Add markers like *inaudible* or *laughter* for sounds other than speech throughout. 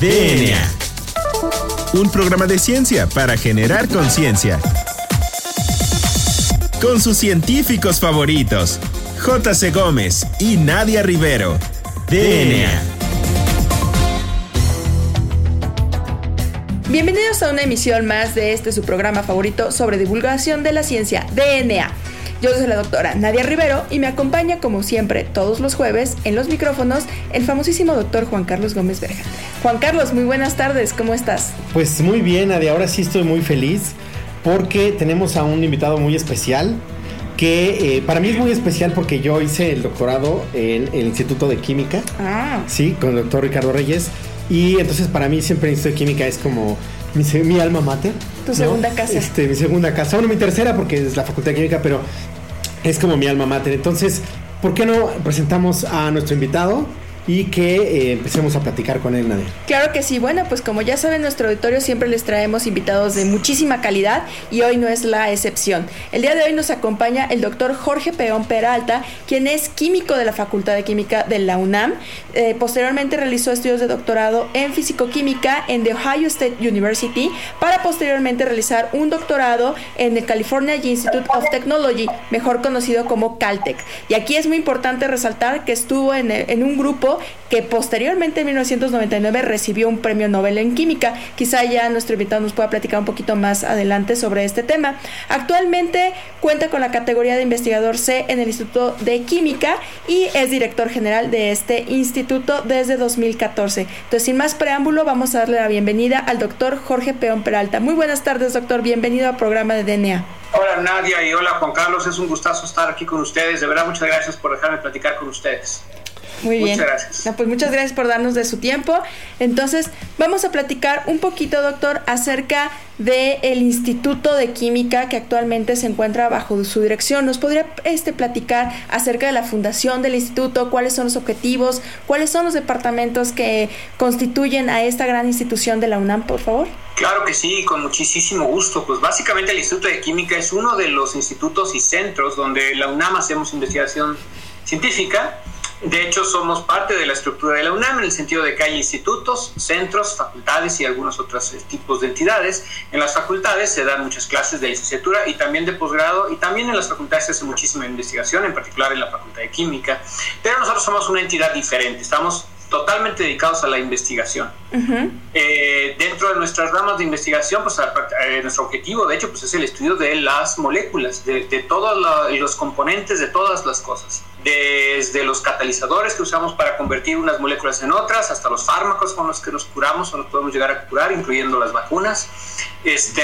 DNA. Un programa de ciencia para generar conciencia. Con sus científicos favoritos, J.C. Gómez y Nadia Rivero. DNA. Bienvenidos a una emisión más de este su programa favorito sobre divulgación de la ciencia, DNA. Yo soy la doctora Nadia Rivero y me acompaña como siempre todos los jueves en los micrófonos el famosísimo doctor Juan Carlos Gómez Berja. Juan Carlos, muy buenas tardes, ¿cómo estás? Pues muy bien, Nadia, ahora sí estoy muy feliz porque tenemos a un invitado muy especial que eh, para mí es muy especial porque yo hice el doctorado en el Instituto de Química, Ah, sí, con el doctor Ricardo Reyes y entonces para mí siempre el Instituto de Química es como mi, mi alma mater. Tu segunda casa. Este, mi segunda casa. Bueno, mi tercera porque es la Facultad de Química, pero es como mi alma mater. Entonces, ¿por qué no presentamos a nuestro invitado y que eh, empecemos a platicar con él, Nadia? Claro que sí, bueno, pues como ya saben, nuestro auditorio siempre les traemos invitados de muchísima calidad y hoy no es la excepción. El día de hoy nos acompaña el doctor Jorge Peón Peralta, quien es químico de la Facultad de Química de la UNAM. Eh, posteriormente realizó estudios de doctorado en fisicoquímica en The Ohio State University para posteriormente realizar un doctorado en el California Institute of Technology, mejor conocido como Caltech. Y aquí es muy importante resaltar que estuvo en, en un grupo que posteriormente en 1999 recibió un premio Nobel en química. Quizá ya nuestro invitado nos pueda platicar un poquito más adelante sobre este tema. Actualmente cuenta con la categoría de investigador C en el Instituto de Química y es director general de este instituto desde 2014. Entonces, sin más preámbulo, vamos a darle la bienvenida al doctor Jorge Peón Peralta. Muy buenas tardes, doctor. Bienvenido al programa de DNA. Hola Nadia y hola Juan Carlos, es un gustazo estar aquí con ustedes. De verdad, muchas gracias por dejarme platicar con ustedes. Muy bien. Muchas gracias. No, pues muchas gracias por darnos de su tiempo. Entonces, vamos a platicar un poquito, doctor, acerca del Instituto de Química que actualmente se encuentra bajo su dirección. ¿Nos podría este, platicar acerca de la fundación del instituto? ¿Cuáles son los objetivos? ¿Cuáles son los departamentos que constituyen a esta gran institución de la UNAM, por favor? Claro que sí, con muchísimo gusto. Pues básicamente el Instituto de Química es uno de los institutos y centros donde la UNAM hacemos investigación científica. De hecho, somos parte de la estructura de la UNAM en el sentido de que hay institutos, centros, facultades y algunos otros eh, tipos de entidades. En las facultades se dan muchas clases de licenciatura y también de posgrado y también en las facultades se hace muchísima investigación, en particular en la Facultad de Química. Pero nosotros somos una entidad diferente, estamos totalmente dedicados a la investigación. Eh, dentro de nuestras ramas de investigación, pues a- eh, nuestro objetivo, de hecho, pues es el estudio de las moléculas, de, de todos la- los componentes de todas las cosas. Desde los catalizadores que usamos para convertir unas moléculas en otras, hasta los fármacos con los que nos curamos o nos podemos llegar a curar, incluyendo las vacunas. Este,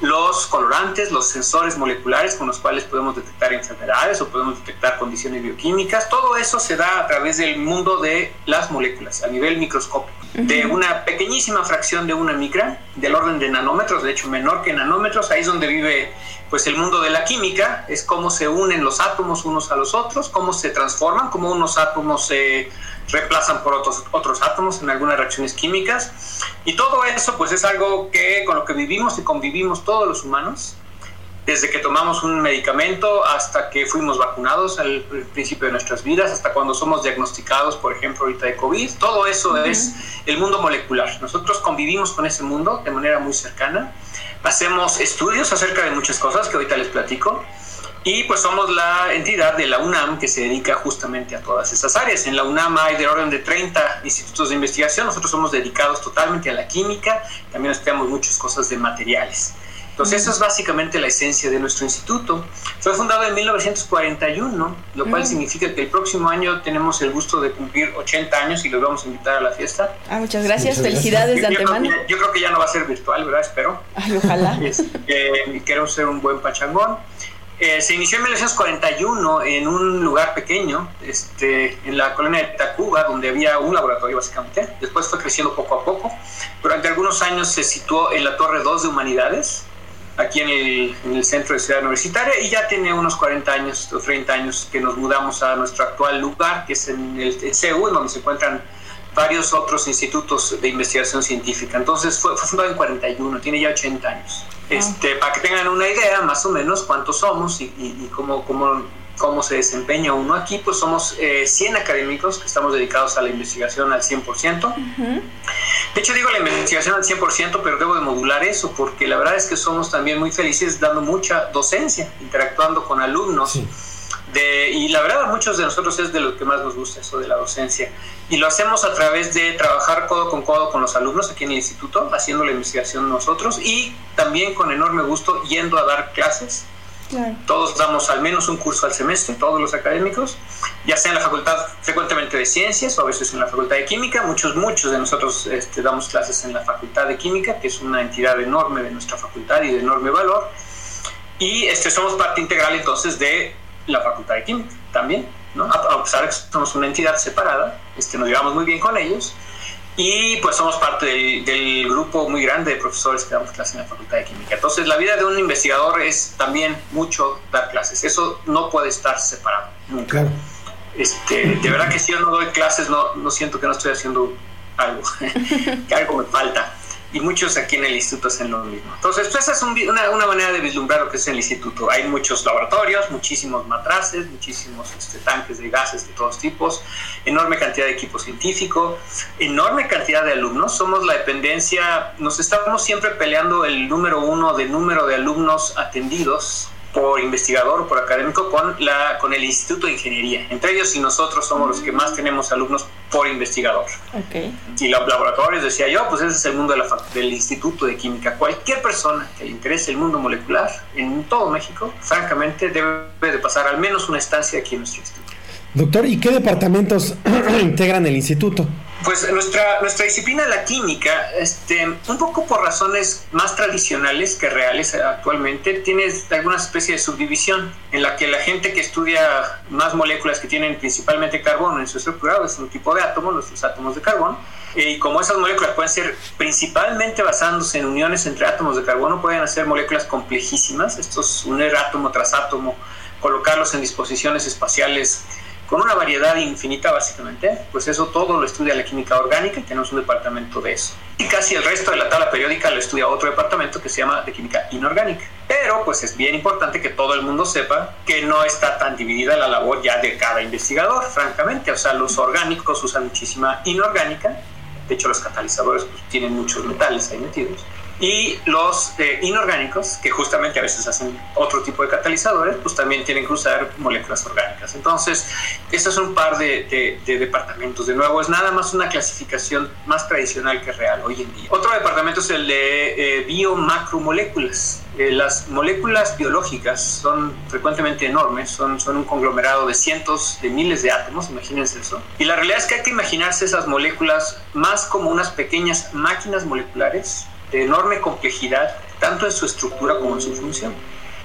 los colorantes, los sensores moleculares con los cuales podemos detectar enfermedades o podemos detectar condiciones bioquímicas, todo eso se da a través del mundo de las moléculas a nivel microscópico, de una pequeñísima fracción de una micra, del orden de nanómetros, de hecho menor que nanómetros, ahí es donde vive pues el mundo de la química, es cómo se unen los átomos unos a los otros, cómo se transforman, cómo unos átomos se reemplazan por otros, otros átomos en algunas reacciones químicas. Y todo eso pues es algo que con lo que vivimos y convivimos todos los humanos, desde que tomamos un medicamento hasta que fuimos vacunados al principio de nuestras vidas, hasta cuando somos diagnosticados, por ejemplo, ahorita de COVID. Todo eso es el mundo molecular. Nosotros convivimos con ese mundo de manera muy cercana. Hacemos estudios acerca de muchas cosas que ahorita les platico. Y pues somos la entidad de la UNAM que se dedica justamente a todas esas áreas. En la UNAM hay de orden de 30 institutos de investigación. Nosotros somos dedicados totalmente a la química. También estudiamos muchas cosas de materiales. Entonces, esa es básicamente la esencia de nuestro instituto. Fue fundado en 1941, lo cual Mm. significa que el próximo año tenemos el gusto de cumplir 80 años y los vamos a invitar a la fiesta. Ah, muchas gracias. Muchas Felicidades de Yo creo, antemano. que, yo creo que ya no va a ser virtual, ¿verdad? Espero. Ay, ojalá. *laughs* Este, y queremos ser un buen pachangón. Eh, se inició en 1941 en un lugar pequeño, este, en la colonia de Tacuba, donde había un laboratorio básicamente. Después fue creciendo poco a poco. Durante algunos años se situó en la Torre 2 de Humanidades, aquí en el, en el centro de Ciudad Universitaria, y ya tiene unos 40 años o 30 años que nos mudamos a nuestro actual lugar, que es en el en CEU, en donde se encuentran varios otros institutos de investigación científica. Entonces fue, fue fundado en 41, tiene ya 80 años. Este, para que tengan una idea más o menos cuántos somos y, y- y cómo, cómo cómo se desempeña uno. Aquí pues somos 100 académicos que estamos dedicados a la investigación al 100%. De hecho digo la investigación al 100%, pero debo de modular eso porque la verdad es que somos también muy felices dando mucha docencia, interactuando con alumnos. De, y la verdad a muchos de nosotros es de lo que más nos gusta eso de la docencia. Y lo hacemos a través de trabajar codo con codo con los alumnos aquí en el instituto, haciendo la investigación nosotros y también con enorme gusto yendo a dar clases. Todos damos al menos un curso al semestre, todos los académicos, ya sea en la facultad frecuentemente de ciencias o a veces en la facultad de química. Muchos, muchos de nosotros este, damos clases en la facultad de química, que es una entidad enorme de nuestra facultad y de enorme valor. Y este, somos parte integral entonces de la facultad de química también. ¿no? A, pesar de que somos una entidad separada, este, nos llevamos muy bien con ellos y pues somos parte del, grupo muy grande de profesores que damos clases en la Facultad de Química. Entonces la vida de un investigador es también mucho dar clases, eso no puede estar separado nunca. Este, de verdad que si yo no doy clases no, no siento que no estoy haciendo algo, *laughs* que algo me falta y muchos aquí en el instituto hacen lo mismo. Entonces, pues, esa es una, una, manera de vislumbrar lo que es el instituto. Hay muchos laboratorios, muchísimos matraces, muchísimos este, tanques de gases de todos tipos, enorme cantidad de equipo científico, enorme cantidad de alumnos. Somos la dependencia, nos estamos siempre peleando el número uno de número de alumnos atendidos por investigador o por académico con, la, con el Instituto de Ingeniería. Entre ellos y nosotros somos los que más tenemos alumnos por investigador. Okay. Y los laboratorios, decía yo, pues ese es el mundo de la, del Instituto de Química. Cualquier persona que le interese el mundo molecular en todo México, francamente, debe de pasar al menos una estancia aquí en nuestro instituto. Doctor, ¿y qué departamentos *clears throat* integran el instituto? Pues nuestra, nuestra disciplina, la química, este, un poco por razones más tradicionales que reales actualmente, tiene alguna especie de subdivisión en la que la gente que estudia más moléculas que tienen principalmente carbono en su estructura, es un tipo de átomo, los átomos de carbono, y como esas moléculas pueden ser principalmente basándose en uniones entre átomos de carbono, pueden hacer moléculas complejísimas, estos unir átomo tras átomo, colocarlos en disposiciones espaciales con una variedad infinita básicamente, pues eso todo lo estudia la química orgánica y tenemos un departamento de eso. Y casi el resto de la tabla periódica lo estudia otro departamento que se llama de química inorgánica. Pero pues es bien importante que todo el mundo sepa que no está tan dividida la labor ya de cada investigador, francamente. O sea, los orgánicos usan muchísima inorgánica, de hecho los catalizadores pues, tienen muchos metales ahí metidos y los eh, inorgánicos, que justamente a veces hacen otro tipo de catalizadores, pues también tienen que usar moléculas orgánicas. Entonces, estos son un par de, departamentos. De nuevo, es nada más una clasificación más tradicional que real hoy en día. Otro departamento es el de eh, biomacromoléculas. Eh, las moléculas biológicas son frecuentemente enormes, son, son un conglomerado de cientos de miles de átomos, imagínense eso. Y la realidad es que hay que imaginarse esas moléculas más como unas pequeñas máquinas moleculares de enorme complejidad, tanto en su estructura como en su función.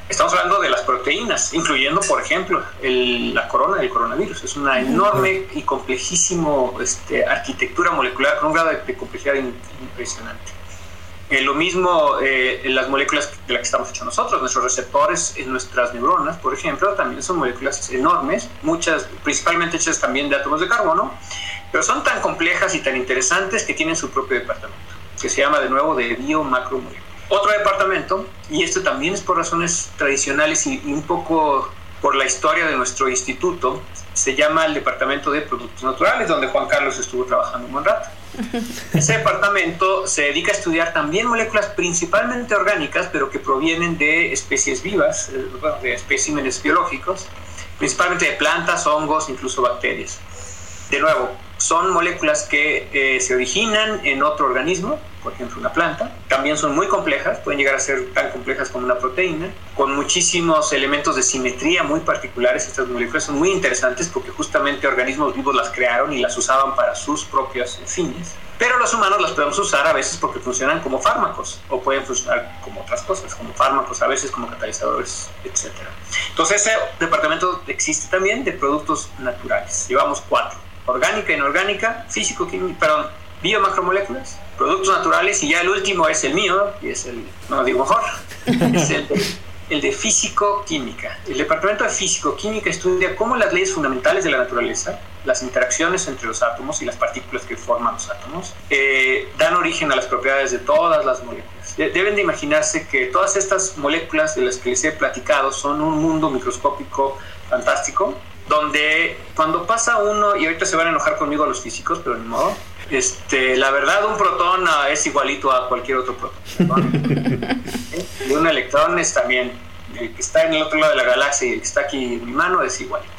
Estamos hablando de las proteínas, incluyendo, por ejemplo, la corona del coronavirus. Es una enorme y complejísimo este, arquitectura molecular con un grado de, complejidad impresionante. Eh, lo mismo eh, en las moléculas de las que estamos hechos nosotros, nuestros receptores en nuestras neuronas, por ejemplo, también son moléculas enormes, muchas principalmente hechas también de átomos de carbono, pero son tan complejas y tan interesantes que tienen su propio departamento que se llama de nuevo de biomacromoléculas. Otro departamento, y esto también es por razones tradicionales y, un poco por la historia de nuestro instituto, se llama el Departamento de Productos Naturales, donde Juan Carlos estuvo trabajando un buen rato. *laughs* Ese departamento se dedica a estudiar también moléculas principalmente orgánicas, pero que provienen de especies vivas, eh, de especímenes biológicos, principalmente de plantas, hongos, incluso bacterias. De nuevo, son moléculas que eh, se originan en otro organismo, por ejemplo una planta. También son muy complejas, pueden llegar a ser tan complejas como una proteína, con muchísimos elementos de simetría muy particulares. Estas moléculas son muy interesantes porque justamente organismos vivos las crearon y las usaban para sus propios fines. Pero los humanos las podemos usar a veces porque funcionan como fármacos o pueden funcionar como otras cosas, como fármacos, a veces como catalizadores, etc. Entonces ese departamento existe también de productos naturales. Llevamos cuatro orgánica, inorgánica, físico, químico, perdón, biomacromoléculas, productos naturales y ya el último es el mío, y es el, no digo mejor, *laughs* es el, el de físico-química. El departamento de físico-química estudia cómo las leyes fundamentales de la naturaleza, las interacciones entre los átomos y las partículas que forman los átomos, eh, dan origen a las propiedades de todas las moléculas. Deben de imaginarse que todas estas moléculas de las que les he platicado son un mundo microscópico fantástico, donde cuando pasa uno, y ahorita se van a enojar conmigo los físicos, pero ni modo, este, la verdad un protón ah, es igualito a cualquier otro protón. *laughs* y un electrón es también, el que está en el otro lado de la galaxia y el que está aquí en mi mano es igualito.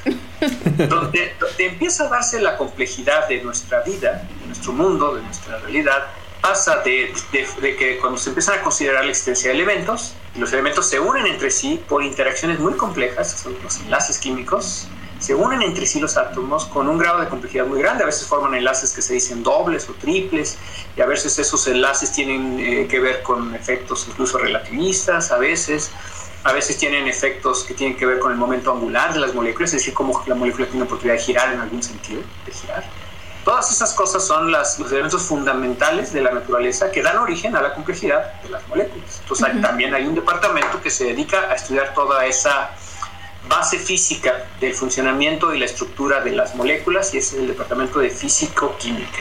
donde, donde empieza a darse la complejidad de nuestra vida, de nuestro mundo, de nuestra realidad, pasa de, de, que cuando se empiezan a considerar la existencia de elementos, los elementos se unen entre sí por interacciones muy complejas, son los enlaces químicos, se unen entre sí los átomos con un grado de complejidad muy grande. A veces forman enlaces que se dicen dobles o triples, y a veces esos enlaces tienen eh, que ver con efectos incluso relativistas, a veces. A veces tienen efectos que tienen que ver con el momento angular de las moléculas, es decir, cómo la molécula tiene la oportunidad de girar en algún sentido, de girar. Todas esas cosas son las, los elementos fundamentales de la naturaleza que dan origen a la complejidad de las moléculas. Entonces, también hay un departamento que se dedica a estudiar toda esa base física del funcionamiento y la estructura de las moléculas y es el departamento de físico-química.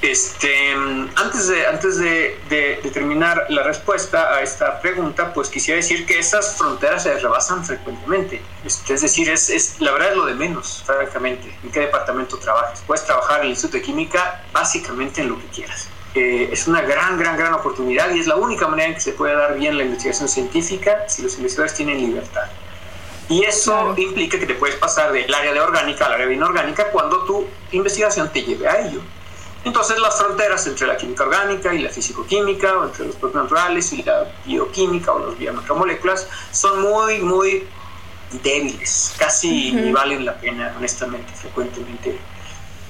Este, antes de, antes de, de, terminar la respuesta a esta pregunta, pues quisiera decir que esas fronteras se rebasan frecuentemente. Este, es decir, es, es, la verdad es lo de menos, francamente, en qué departamento trabajas. Puedes trabajar en el Instituto de Química básicamente en lo que quieras. Eh, es una gran, gran, gran oportunidad y es la única manera en que se puede dar bien la investigación científica si los investigadores tienen libertad. Y eso implica que te puedes pasar del área de orgánica al área de inorgánica cuando tu investigación te lleve a ello. Entonces las fronteras entre la química orgánica y la físico-química, o entre los propios naturales y la bioquímica o los biomacromoléculas, son muy, muy débiles, casi ni valen la pena, honestamente, frecuentemente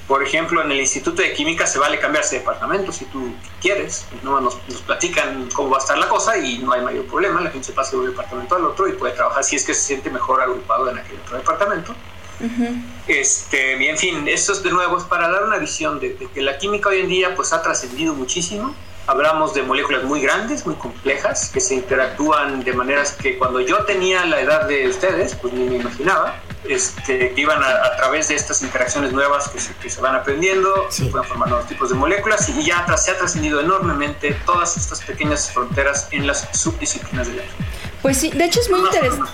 por ejemplo, en el Instituto de Química se vale cambiarse de departamento si tú quieres. ¿no? Nos, platican cómo va a estar la cosa y no hay mayor problema. La gente se pasa de un departamento al otro y puede trabajar si es que se siente mejor agrupado en aquel otro departamento. este, y en fin, esto es de nuevo es para dar una visión de, que la química hoy en día pues ha trascendido muchísimo. Hablamos de moléculas muy grandes, muy complejas, que se interactúan de maneras que cuando yo tenía la edad de ustedes, pues ni me imaginaba este, que iban a, través de estas interacciones nuevas que se, que se van aprendiendo, se pueden formar nuevos tipos de moléculas y ya se ha trascendido enormemente todas estas pequeñas fronteras en las subdisciplinas de la pues sí, de hecho es muy interesante.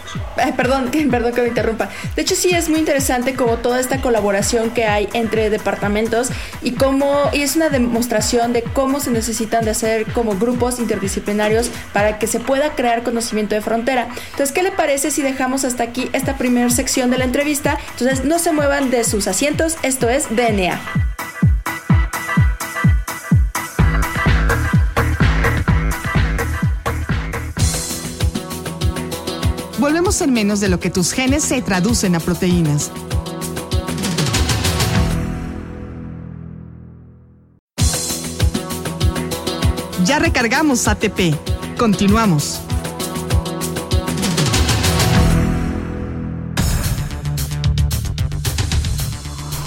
Perdón, *laughs* perdón que me interrumpa. De hecho sí es muy interesante como toda esta colaboración que hay entre departamentos y cómo y es una demostración de cómo se necesitan de hacer como grupos interdisciplinarios para que se pueda crear conocimiento de frontera. Entonces, ¿qué le parece si dejamos hasta aquí esta primera sección de la entrevista? Entonces, no se muevan de sus asientos. Esto es DNA. En menos de lo que tus genes se traducen a proteínas. Ya recargamos ATP. Continuamos.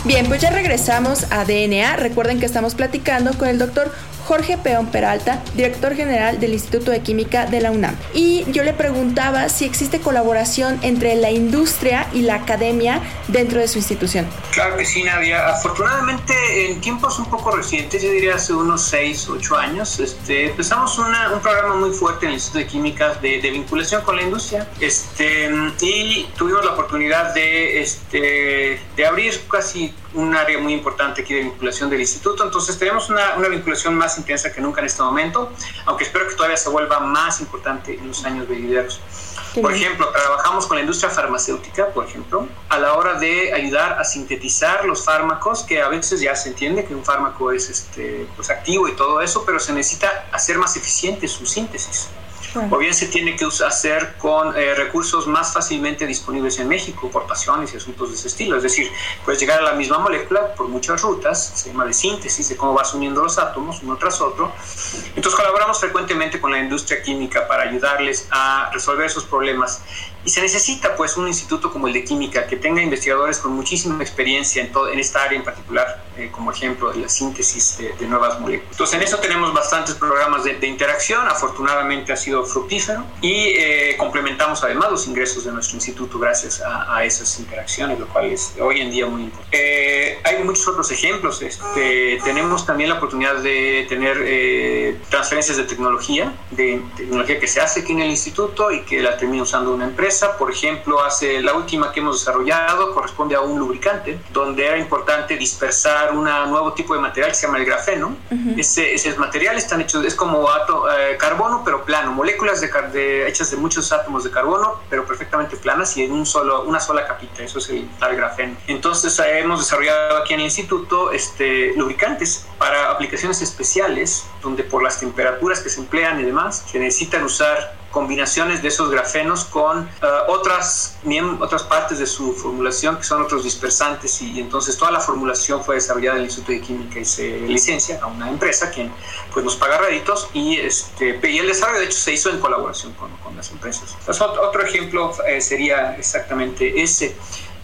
Bien, pues ya regresamos a DNA. Recuerden que estamos platicando con el doctor Jorge Peón Peralta, director general del Instituto de Química de la UNAM. Y yo le preguntaba si existe colaboración entre la industria y la academia dentro de su institución. Claro que sí, Nadia. Afortunadamente, en tiempos un poco recientes, yo diría hace unos 6, 8 años, este, empezamos un programa muy fuerte en el Instituto de Química de, vinculación con la industria este, y tuvimos la oportunidad de, este, de abrir casi un área muy importante aquí de vinculación del instituto. Entonces tenemos una, una, vinculación más intensa que nunca en este momento, aunque espero que todavía se vuelva más importante en los años venideros. Por ejemplo, trabajamos con la industria farmacéutica, por ejemplo, a la hora de ayudar a sintetizar los fármacos, que a veces ya se entiende que un fármaco es este, pues activo y todo eso, pero se necesita hacer más eficiente su síntesis o bien se tiene que hacer con eh, recursos más fácilmente disponibles en México por pasiones y asuntos de ese estilo. Es decir, puedes llegar a la misma molécula por muchas rutas, se llama de síntesis, de cómo vas uniendo los átomos uno tras otro. Entonces colaboramos frecuentemente con la industria química para ayudarles a resolver esos problemas y se necesita pues un instituto como el de química que tenga investigadores con muchísima experiencia en, todo, en esta área en particular, eh, como ejemplo de la síntesis de, nuevas moléculas. Entonces en eso tenemos bastantes programas de, interacción, afortunadamente ha sido fructífero y eh, complementamos además los ingresos de nuestro instituto gracias a, esas interacciones, lo cual es hoy en día muy importante. Eh, hay muchos otros ejemplos, este, tenemos también la oportunidad de tener transferencias de tecnología, de tecnología que se hace aquí en el instituto y que la termina usando una empresa empresa, por ejemplo, hace la última que hemos desarrollado corresponde a un lubricante, donde era importante dispersar un nuevo tipo de material que se llama el grafeno. ese, ese, material están hechos, es como eh, carbono, pero plano, moléculas de, hechas de muchos átomos de carbono, pero perfectamente planas y en un solo, una sola capita, eso es el tal grafeno. Entonces eh, hemos desarrollado aquí en el instituto este, lubricantes para aplicaciones especiales, donde por las temperaturas que se emplean y demás, se necesitan usar combinaciones de esos grafenos con uh, otras, otras partes de su formulación que son otros dispersantes y, entonces toda la formulación fue desarrollada en el Instituto de Química y se licencia a una empresa quien pues nos paga réditos y, este, el desarrollo de hecho se hizo en colaboración con, con las empresas. Entonces, otro ejemplo eh, sería exactamente ese.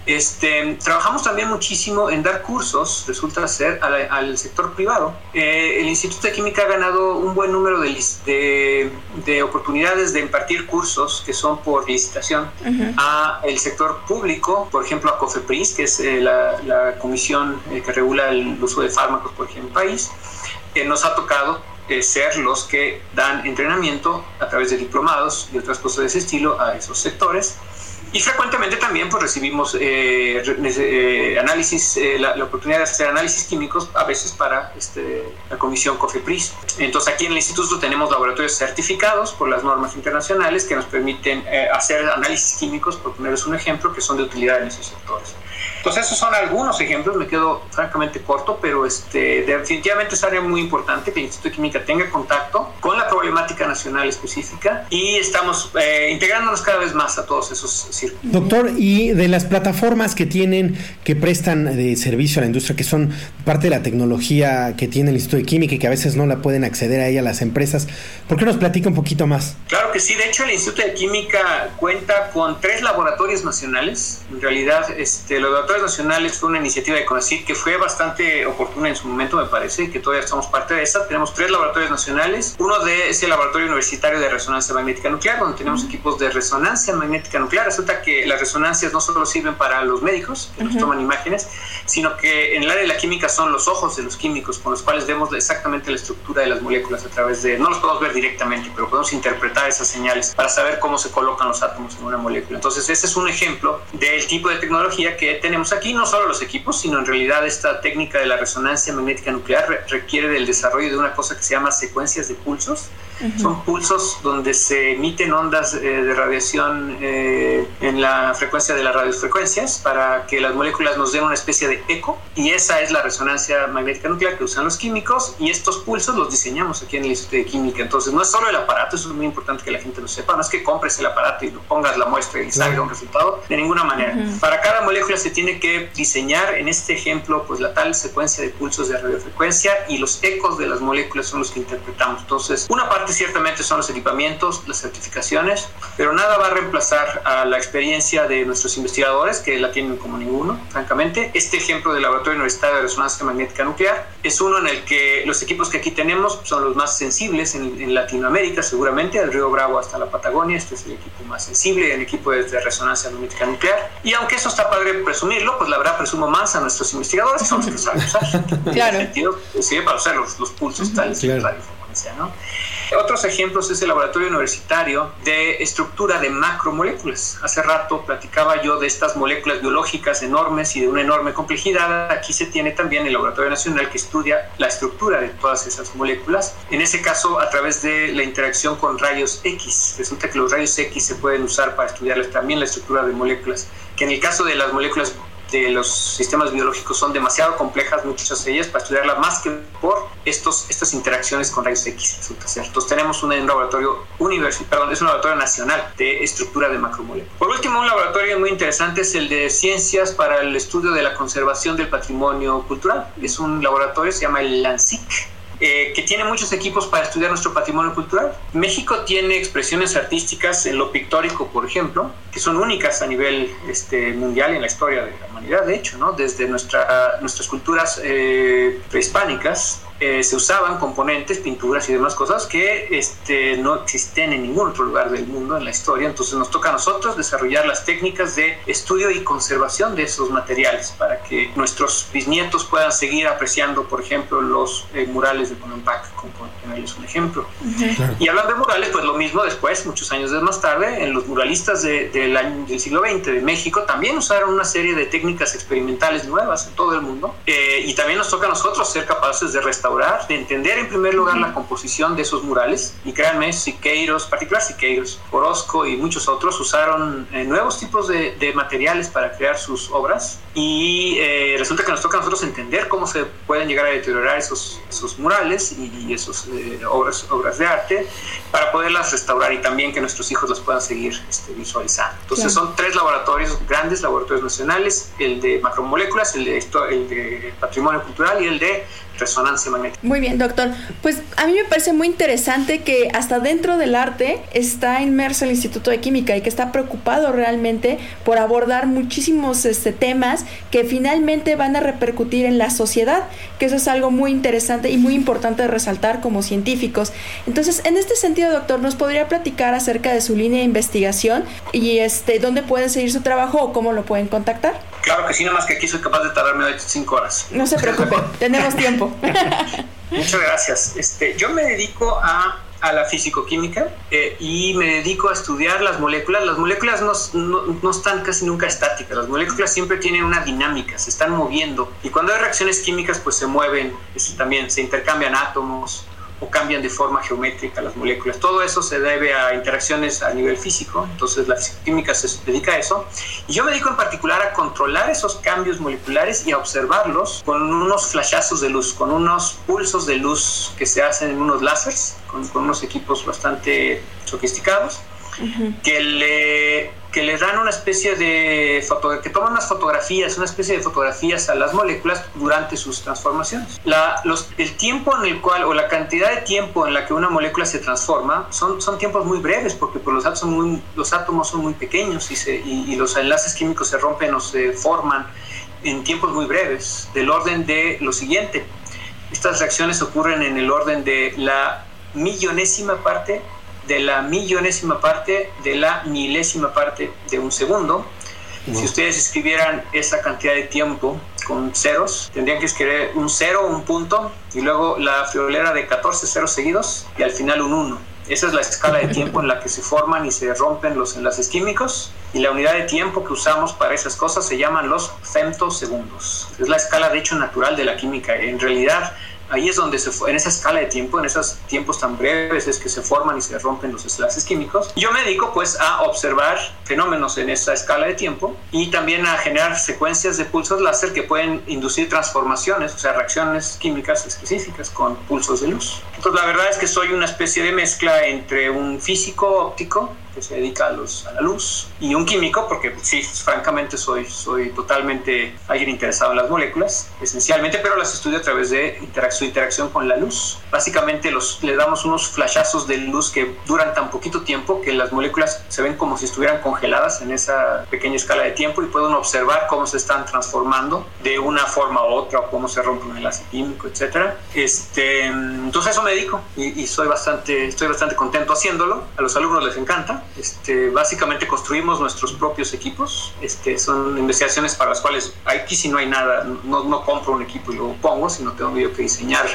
Este, trabajamos también muchísimo en dar cursos, resulta ser, al, sector privado. Eh, el Instituto de Química ha ganado un buen número de, de, oportunidades de impartir cursos que son por licitación a el sector público, por ejemplo a COFEPRIS, que es eh, la, comisión eh, que regula el uso de fármacos, por ejemplo, en el país. nos ha tocado ser los que dan entrenamiento a través de diplomados y otras cosas de ese estilo a esos sectores. Y frecuentemente también pues, recibimos eh, eh, análisis, eh, la, oportunidad de hacer análisis químicos a veces para este, la comisión COFEPRIS. Entonces aquí en el instituto tenemos laboratorios certificados por las normas internacionales que nos permiten hacer análisis químicos, por ponerles un ejemplo, que son de utilidad en esos sectores. Entonces esos son algunos ejemplos, me quedo francamente corto, pero este, definitivamente es área muy importante que el Instituto de Química tenga contacto con la problemática nacional específica y estamos eh, integrándonos cada vez más a todos esos círculos. Doctor, y de las plataformas que tienen, que prestan de servicio a la industria, que son parte de la tecnología que tiene el Instituto de Química y que a veces no la pueden acceder a ella las empresas, ¿por qué nos platica un poquito más? Claro que sí, de hecho el Instituto de Química cuenta con tres laboratorios nacionales, en realidad este, los laboratorios nacionales fue una iniciativa de CONACYT que fue bastante oportuna en su momento, me parece, que todavía estamos parte de esa. Tenemos tres laboratorios nacionales. Uno de es el Laboratorio Universitario de Resonancia Magnética Nuclear, donde tenemos equipos de resonancia magnética nuclear. Resulta que las resonancias no solo sirven para los médicos, que nos toman imágenes, sino que en el área de la química son los ojos de los químicos, con los cuales vemos exactamente la estructura de las moléculas a través de, no los podemos ver directamente, pero podemos interpretar esas señales para saber cómo se colocan los átomos en una molécula. Entonces, ese es un ejemplo del tipo de tecnología que tenemos aquí no solo los equipos, sino en realidad esta técnica de la resonancia magnética nuclear requiere del desarrollo de una cosa que se llama secuencias de pulsos. Son pulsos donde se emiten ondas eh, de radiación eh, en la frecuencia de las radiofrecuencias para que las moléculas nos den una especie de eco. Y esa es la resonancia magnética nuclear que usan los químicos. Y estos pulsos los diseñamos aquí en el Instituto de Química. Entonces no es solo el aparato, eso es muy importante que la gente lo sepa. No es que compres el aparato y lo pongas la muestra y salga un resultado. De ninguna manera. Para cada molécula se tiene que diseñar en este ejemplo pues la tal secuencia de pulsos de radiofrecuencia y los ecos de las moléculas son los que interpretamos. Entonces, una parte ciertamente son los equipamientos, las certificaciones, pero nada va a reemplazar a la experiencia de nuestros investigadores que la tienen como ninguno, francamente. Este ejemplo del Laboratorio Universitario de Resonancia Magnética Nuclear es uno en el que los equipos que aquí tenemos son los más sensibles en, en Latinoamérica, seguramente, del Río Bravo hasta la Patagonia. Este es el equipo más sensible, el equipo de, de resonancia magnética nuclear. Y aunque eso está padre pues la verdad presumo más a nuestros investigadores, que son los que saben usar. claro. En sentido, sirve para usar los, los pulsos tales de radiofrecuencia, ¿no? Otros ejemplos es el laboratorio universitario de estructura de macromoléculas. Hace rato platicaba yo de estas moléculas biológicas enormes y de una enorme complejidad. Aquí se tiene también el laboratorio nacional que estudia la estructura de todas esas moléculas. En ese caso, a través de la interacción con rayos X. Resulta que los rayos X se pueden usar para estudiar también la estructura de moléculas, que en el caso de las moléculas de los sistemas biológicos son demasiado complejas, muchas de ellas, para estudiarlas más que por estos, estas interacciones con rayos X, resulta ser. Entonces tenemos un, laboratorio universitario, es un laboratorio nacional de estructura de macromoléculas. Por último, un laboratorio muy interesante es el de ciencias para el estudio de la conservación del patrimonio cultural. Es un laboratorio, se llama el LANSIC, eh, que tiene muchos equipos para estudiar nuestro patrimonio cultural. México tiene expresiones artísticas en lo pictórico, por ejemplo, que son únicas a nivel este, mundial en la historia de la humanidad, de hecho, ¿no? desde nuestra, nuestras culturas eh, prehispánicas eh, se usaban componentes, pinturas y demás cosas que este, no existen en ningún otro lugar del mundo en la historia. Entonces nos toca a nosotros desarrollar las técnicas de estudio y conservación de esos materiales para que nuestros bisnietos puedan seguir apreciando, por ejemplo, los eh, murales de Bonampak, como ponerles un ejemplo. Y hablando de murales, pues lo mismo después, muchos años más tarde, en los muralistas del siglo XX de México también usaron una serie de técnicas experimentales nuevas en todo el mundo. Eh, y también nos toca a nosotros ser capaces de restaurar, de entender en primer lugar la composición de esos murales. Y créanme, Siqueiros, particular Siqueiros, Orozco y muchos otros usaron eh, nuevos tipos de, materiales para crear sus obras. Y eh, resulta que nos toca a nosotros entender cómo se pueden llegar a deteriorar esos, esos murales y, esas obras, obras de arte para poderlas restaurar y también que nuestros hijos las puedan seguir este, visualizando. Entonces son tres laboratorios, grandes laboratorios nacionales, el de macromoléculas, el de, el de patrimonio cultural y el de resonancia magnética. Muy bien, doctor. Pues a mí me parece muy interesante que hasta dentro del arte está inmerso el Instituto de Química y que está preocupado realmente por abordar muchísimos este, temas que finalmente van a repercutir en la sociedad, que eso es algo muy interesante y muy importante de resaltar como científicos. Entonces, en este sentido, doctor, ¿nos podría platicar acerca de su línea de investigación y este, dónde pueden seguir su trabajo o cómo lo pueden contactar? Claro que sí, nada más que aquí soy capaz de tardarme cinco horas. No se preocupe, tenemos tiempo. *laughs* Muchas gracias. Este, yo me dedico a, a la fisicoquímica eh, y me dedico a estudiar las moléculas. Las moléculas no, no, están casi nunca estáticas, las moléculas siempre tienen una dinámica, se están moviendo. Y cuando hay reacciones químicas, pues se mueven, también se intercambian átomos, cambian de forma geométrica las moléculas. Todo eso se debe a interacciones a nivel físico, entonces la química se dedica a eso. Y yo me dedico en particular a controlar esos cambios moleculares y a observarlos con unos flashazos de luz, con unos pulsos de luz que se hacen en unos láseres, con unos equipos bastante sofisticados que, le, que le dan una especie de que toman unas fotografías, una especie de fotografías a las moléculas durante sus transformaciones. La, los, el tiempo en el cual, o la cantidad de tiempo en la que una molécula se transforma, son, son tiempos muy breves, porque pues, los, átomos son muy, los átomos son muy pequeños y, se, y, los enlaces químicos se rompen o se forman en tiempos muy breves, del orden de lo siguiente. Estas reacciones ocurren en el orden de la millonésima parte de la millonésima parte de la milésima parte de un segundo. Si ustedes escribieran esa cantidad de tiempo con ceros, tendrían que escribir un cero, un punto, y luego la friolera de 14 ceros seguidos, y al final un 1. Esa es la escala de tiempo en la que se forman y se rompen los enlaces químicos. Y la unidad de tiempo que usamos para esas cosas se llaman los femtosegundos. Es la escala de hecho natural de la química. En realidad, ahí es donde se en esa escala de tiempo, en esos tiempos tan breves es que se forman y se rompen los enlaces químicos. Yo me dedico pues a observar fenómenos en esa escala de tiempo y también a generar secuencias de pulsos láser que pueden inducir transformaciones, o sea, reacciones químicas específicas con pulsos de luz. Entonces la verdad es que soy una especie de mezcla entre un físico óptico que se dedica a, los, a la luz, y un químico, porque sí, francamente soy, soy totalmente alguien interesado en las moléculas, esencialmente, pero las estudio a través de su interacción con la luz. Básicamente los, le damos unos flashazos de luz que duran tan poquito tiempo que las moléculas se ven como si estuvieran congeladas en esa pequeña escala de tiempo y pueden observar cómo se están transformando de una forma u otra o cómo se rompe un enlace químico, etc. Este, entonces eso me dedico y, y soy bastante, estoy bastante contento haciéndolo. A los alumnos les encanta este, básicamente construimos nuestros propios equipos. Este, son investigaciones para las cuales aquí si no hay nada, no, no compro un equipo y lo pongo, sino tengo que diseñar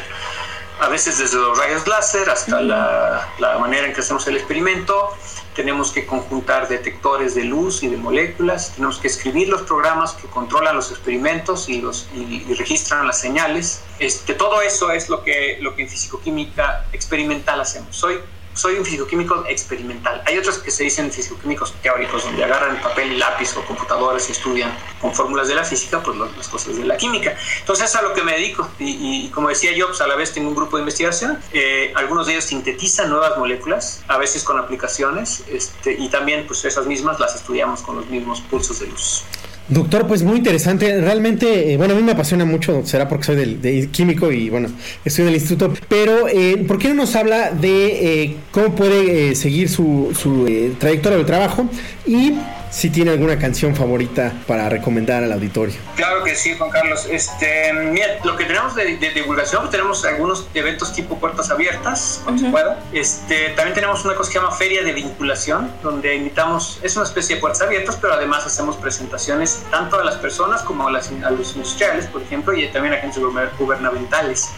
a veces desde los rayos láser hasta la, la, manera en que hacemos el experimento. Tenemos que conjuntar detectores de luz y de moléculas, tenemos que escribir los programas que controlan los experimentos y, los, y, y registran las señales. Este, todo eso es lo que, lo que en fisicoquímica experimental hacemos. Soy soy un físico-químico experimental. Hay otros que se dicen físico-químicos teóricos, donde agarran papel y lápiz o computadoras y estudian con fórmulas de la física, pues las cosas de la química. Entonces, es a lo que me dedico. Y, como decía yo, pues a la vez tengo un grupo de investigación. Eh, algunos de ellos sintetizan nuevas moléculas, a veces con aplicaciones, este, y también pues esas mismas las estudiamos con los mismos pulsos de luz. Doctor, pues muy interesante. Realmente, eh, bueno, a mí me apasiona mucho, será porque soy del, de químico y bueno, estoy en el instituto. Pero, eh, ¿por qué no nos habla de eh, cómo puede seguir su, su trayectoria de trabajo? Y si tiene alguna canción favorita para recomendar al auditorio. Claro que sí, Juan Carlos. Este, mira, lo que tenemos de, divulgación, pues tenemos algunos eventos tipo puertas abiertas, cuando se pueda. Este, también tenemos una cosa que se llama Feria de Vinculación, donde invitamos, es una especie de puertas abiertas, pero además hacemos presentaciones tanto a las personas como a, las, a los industriales, por ejemplo, y también a agentes gubernamentales.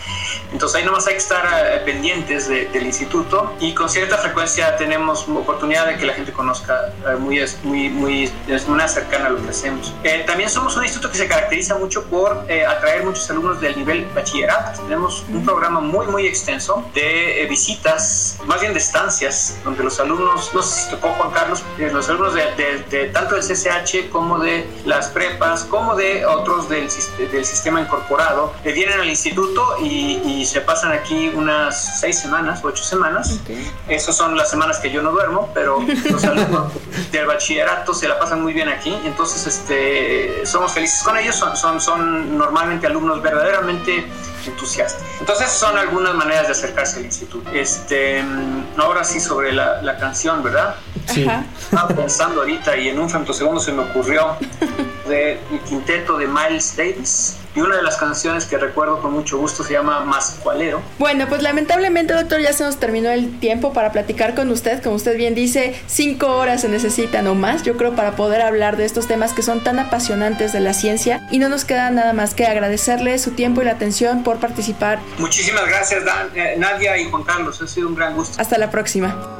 Entonces ahí nomás hay que estar eh, pendientes del instituto y con cierta frecuencia tenemos oportunidad de que la gente conozca eh, muy, muy, muy, una cercana a lo que hacemos. Eh, también somos un instituto que se caracteriza mucho por atraer muchos alumnos del nivel bachillerato. Tenemos un programa muy, muy extenso de visitas, más bien de estancias, donde los alumnos, no sé si tocó Juan Carlos, los alumnos de, tanto del CCH como de las prepas, como de otros del, del sistema incorporado, vienen al instituto y y se pasan aquí unas seis semanas, ocho semanas. Esas son las semanas que yo no duermo, pero los alumnos *laughs* del bachillerato se la pasan muy bien aquí. Entonces, este, somos felices con ellos. Son, son, son normalmente alumnos verdaderamente entusiastas. Entonces, son algunas maneras de acercarse al instituto. Este, ahora sí, sobre la, la canción, ¿verdad? Sí. Estaba pensando ahorita y en un femtosegundo se me ocurrió de el quinteto de Miles Davis y una de las canciones que recuerdo con mucho gusto se llama Mascualero. Bueno, pues lamentablemente, doctor, ya se nos terminó el tiempo para platicar con usted. Como usted bien dice, cinco horas se necesitan o más, yo creo, para poder hablar de estos temas que son tan apasionantes de la ciencia. Y no nos queda nada más que agradecerle su tiempo y la atención por participar. Muchísimas gracias, eh, Nadia y Juan Carlos. Ha sido un gran gusto. Hasta la próxima.